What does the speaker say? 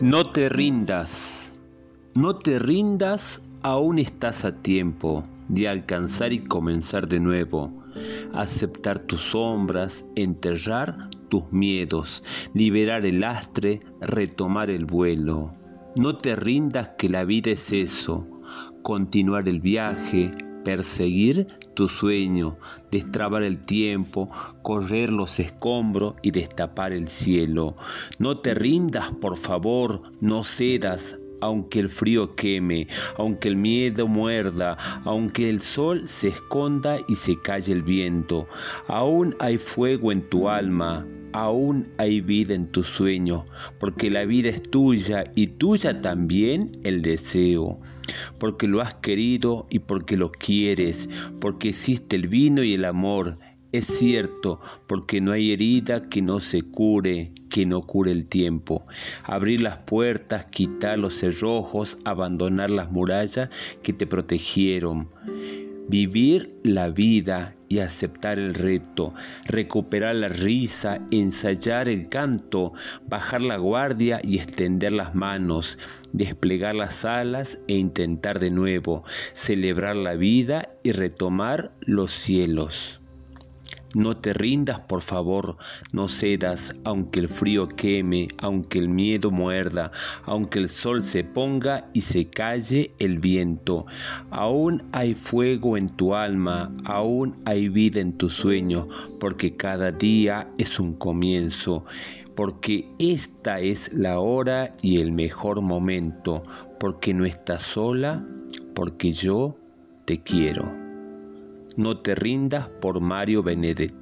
No te rindas, no te rindas, aún estás a tiempo de alcanzar y comenzar de nuevo, aceptar tus sombras, enterrar tus miedos, liberar el lastre, retomar el vuelo. No te rindas que la vida es eso, continuar el viaje, perseguir tu sueño, destrabar el tiempo, correr los escombros y destapar el cielo. No te rindas, por favor, no cedas, aunque el frío queme, aunque el miedo muerda, aunque el sol se esconda y se calle el viento. Aún hay fuego en tu alma, aún hay vida en tu sueño, porque la vida es tuya y tuya también el deseo, porque lo has querido y porque lo quieres, porque existe el vino y el amor. Es cierto, porque no hay herida que no se cure, que no cure el tiempo. Abrir las puertas, quitar los cerrojos, abandonar las murallas que te protegieron vivir la vida y aceptar el reto, recuperar la risa, ensayar el canto, bajar la guardia y extender las manos, desplegar las alas e intentar de nuevo, celebrar la vida y retomar los cielos. No te rindas, por favor, no cedas, aunque el frío queme, aunque el miedo muerda, aunque el sol se ponga y se calle el viento. Aún hay fuego en tu alma, aún hay vida en tu sueño, porque cada día es un comienzo, porque esta es la hora y el mejor momento, porque no estás sola, porque yo te quiero. No te rindas por Mario Benedetti.